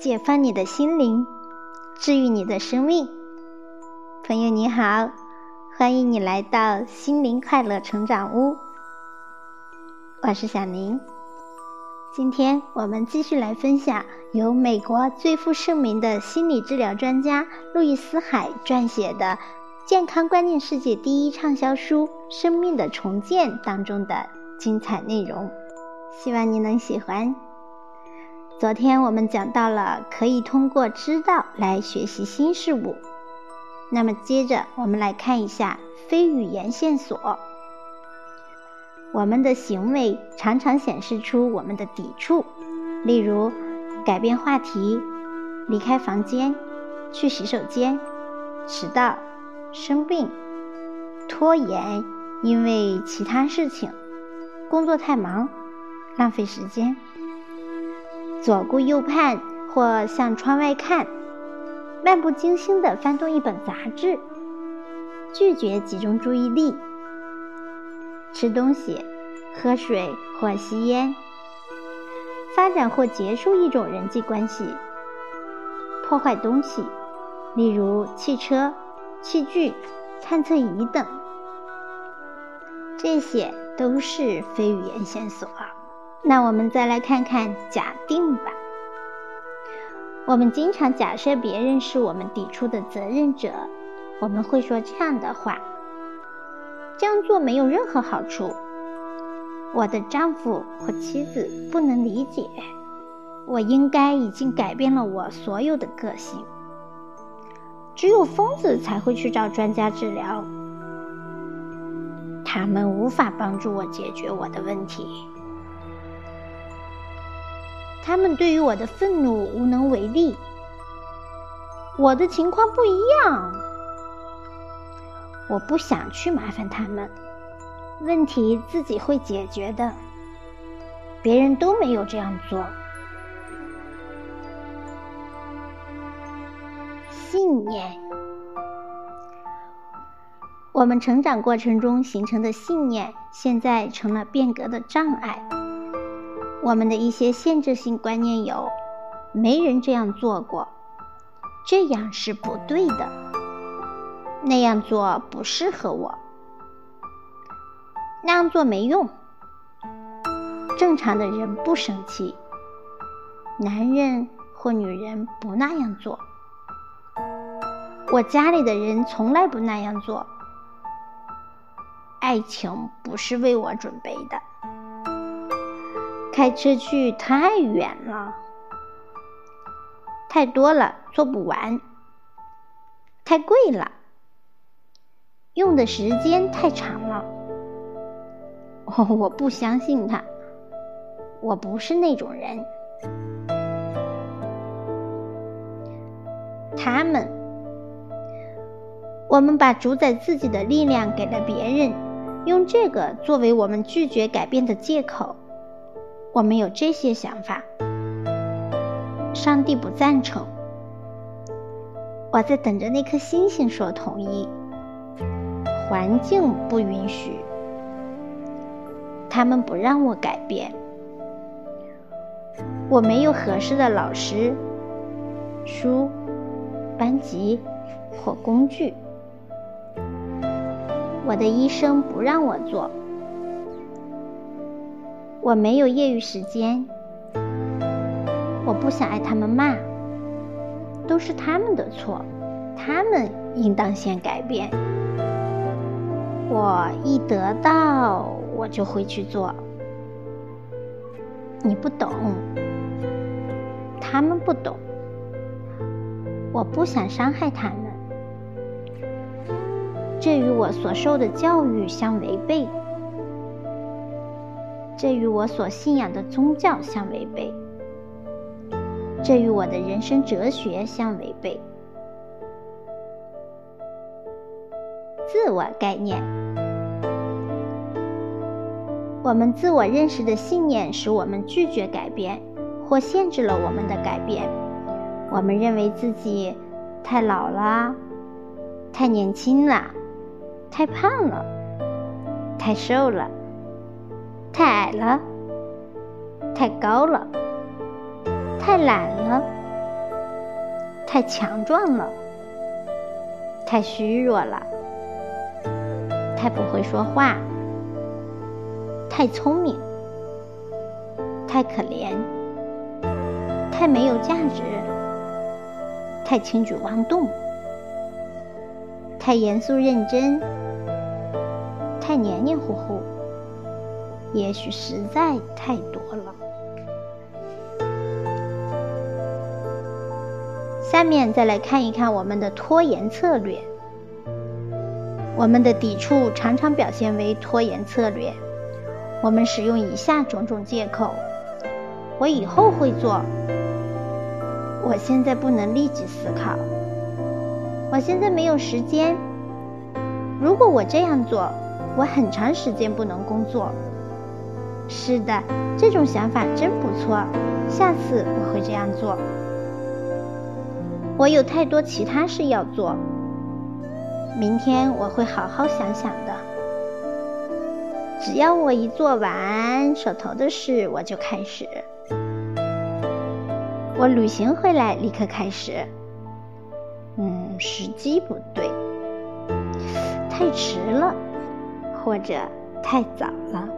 解放你的心灵，治愈你的生命。朋友你好，欢迎你来到心灵快乐成长屋。我是小宁。今天我们继续来分享由美国最负盛名的心理治疗专家路易斯·海撰写的《健康观念世界第一畅销书《生命的重建》当中的精彩内容，希望你能喜欢。昨天我们讲到了可以通过知道来学习新事物，那么接着我们来看一下非语言线索。我们的行为常常显示出我们的抵触，例如改变话题、离开房间、去洗手间、迟到、生病、拖延，因为其他事情、工作太忙、浪费时间、左顾右盼或向窗外看、漫不经心地翻动一本杂志、拒绝集中注意力。吃东西、喝水或吸烟，发展或结束一种人际关系，破坏东西，例如汽车、器具、探测仪等，这些都是非语言线索。那我们再来看看假定吧。我们经常假设别人是我们抵触的责任者，我们会说这样的话。这样做没有任何好处。我的丈夫或妻子不能理解。我应该已经改变了我所有的个性。只有疯子才会去找专家治疗。他们无法帮助我解决我的问题。他们对于我的愤怒无能为力。我的情况不一样。我不想去麻烦他们，问题自己会解决的。别人都没有这样做。信念，我们成长过程中形成的信念，现在成了变革的障碍。我们的一些限制性观念有：没人这样做过，这样是不对的。那样做不适合我，那样做没用。正常的人不生气，男人或女人不那样做。我家里的人从来不那样做。爱情不是为我准备的。开车去太远了，太多了做不完，太贵了。用的时间太长了，我不相信他。我不是那种人。他们，我们把主宰自己的力量给了别人，用这个作为我们拒绝改变的借口。我们有这些想法。上帝不赞成。我在等着那颗星星说同意。环境不允许，他们不让我改变。我没有合适的老师、书、班级或工具。我的医生不让我做。我没有业余时间。我不想挨他们骂。都是他们的错，他们应当先改变。我一得到，我就会去做。你不懂，他们不懂。我不想伤害他们，这与我所受的教育相违背，这与我所信仰的宗教相违背，这与我的人生哲学相违背。自我概念，我们自我认识的信念使我们拒绝改变，或限制了我们的改变。我们认为自己太老了，太年轻了，太胖了，太瘦了，太矮了，太高了，太懒了，太强壮了，太虚弱了，太不会说话，太聪明，太可怜，太没有价值，太轻举妄动，太严肃认真，太黏黏糊糊，也许实在太多了。下面再来看一看我们的拖延策略。我们的抵触常常表现为拖延策略。我们使用以下种种借口：我以后会做；我现在不能立即思考；我现在没有时间；如果我这样做，我很长时间不能工作。是的，这种想法真不错。下次我会这样做。我有太多其他事要做，明天我会好好想想的。只要我一做完手头的事，我就开始。我旅行回来立刻开始。嗯，时机不对，太迟了，或者太早了。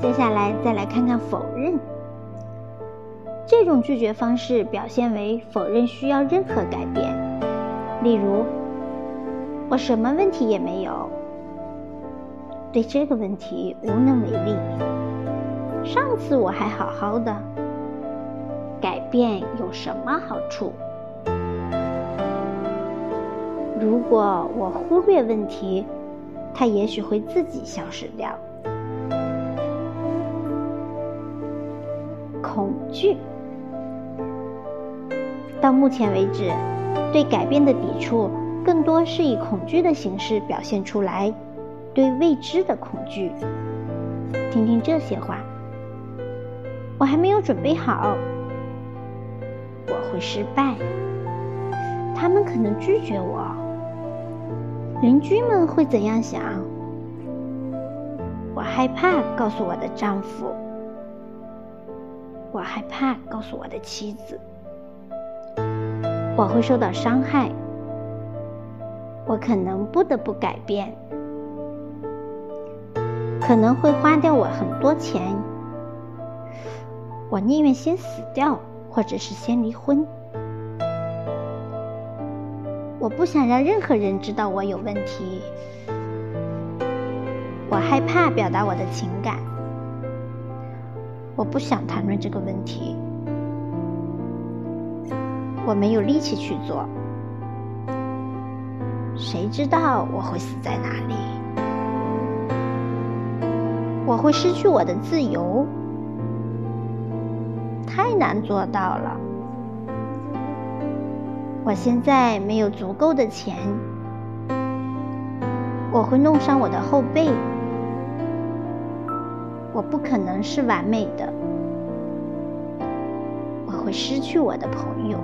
接下来再来看看否认。这种拒绝方式表现为否认需要任何改变，例如，我什么问题也没有，对这个问题无能为力。上次我还好好的，改变有什么好处？如果我忽略问题，它也许会自己消失掉。恐惧。到目前为止，对改变的抵触更多是以恐惧的形式表现出来，对未知的恐惧。听听这些话：我还没有准备好，我会失败，他们可能拒绝我，邻居们会怎样想？我害怕告诉我的丈夫，我害怕告诉我的妻子。我会受到伤害，我可能不得不改变，可能会花掉我很多钱，我宁愿先死掉，或者是先离婚。我不想让任何人知道我有问题，我害怕表达我的情感，我不想谈论这个问题。我没有力气去做，谁知道我会死在哪里？我会失去我的自由，太难做到了。我现在没有足够的钱，我会弄伤我的后背。我不可能是完美的，我会失去我的朋友。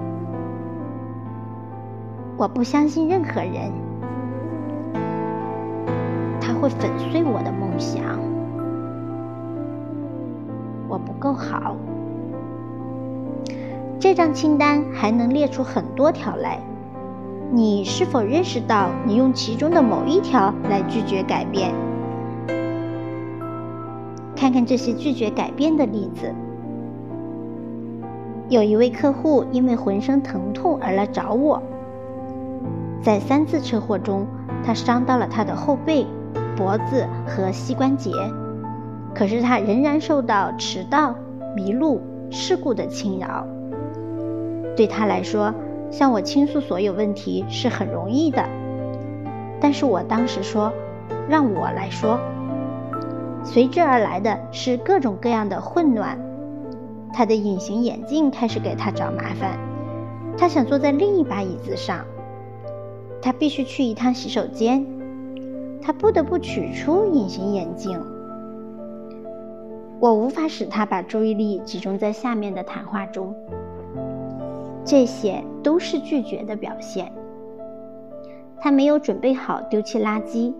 我不相信任何人，他会粉碎我的梦想。我不够好。这张清单还能列出很多条来。你是否认识到你用其中的某一条来拒绝改变？看看这些拒绝改变的例子。有一位客户因为浑身疼痛而来找我。在三次车祸中，他伤到了他的后背、脖子和膝关节，可是他仍然受到迟到、迷路、事故的侵扰。对他来说，向我倾诉所有问题是很容易的，但是我当时说，让我来说。随之而来的是各种各样的混乱。他的隐形眼镜开始给他找麻烦，他想坐在另一把椅子上。他必须去一趟洗手间，他不得不取出隐形眼镜。我无法使他把注意力集中在下面的谈话中。这些都是拒绝的表现。他没有准备好丢弃垃圾，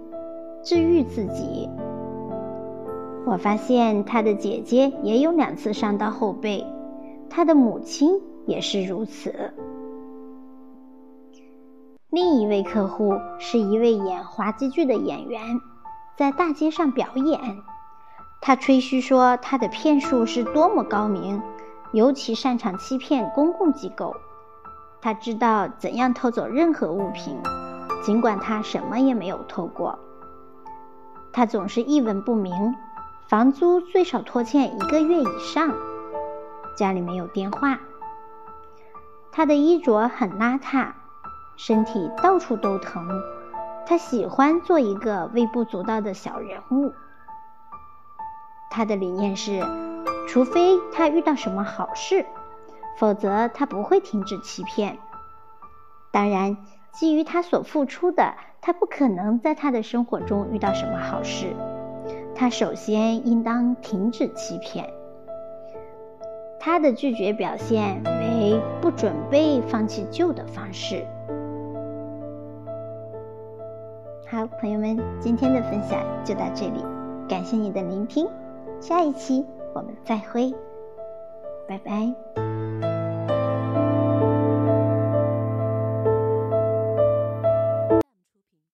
治愈自己。我发现他的姐姐也有两次伤到后背，他的母亲也是如此。另一位客户是一位演滑稽剧的演员，在大街上表演。他吹嘘说他的骗术是多么高明，尤其擅长欺骗公共机构。他知道怎样偷走任何物品，尽管他什么也没有偷过。他总是一文不名，房租最少拖欠一个月以上，家里没有电话。他的衣着很邋遢。身体到处都疼，他喜欢做一个微不足道的小人物。他的理念是，除非他遇到什么好事，否则他不会停止欺骗。当然，基于他所付出的，他不可能在他的生活中遇到什么好事。他首先应当停止欺骗。他的拒绝表现为不准备放弃旧的方式。好，朋友们，今天的分享就到这里，感谢你的聆听，下一期我们再会，拜拜。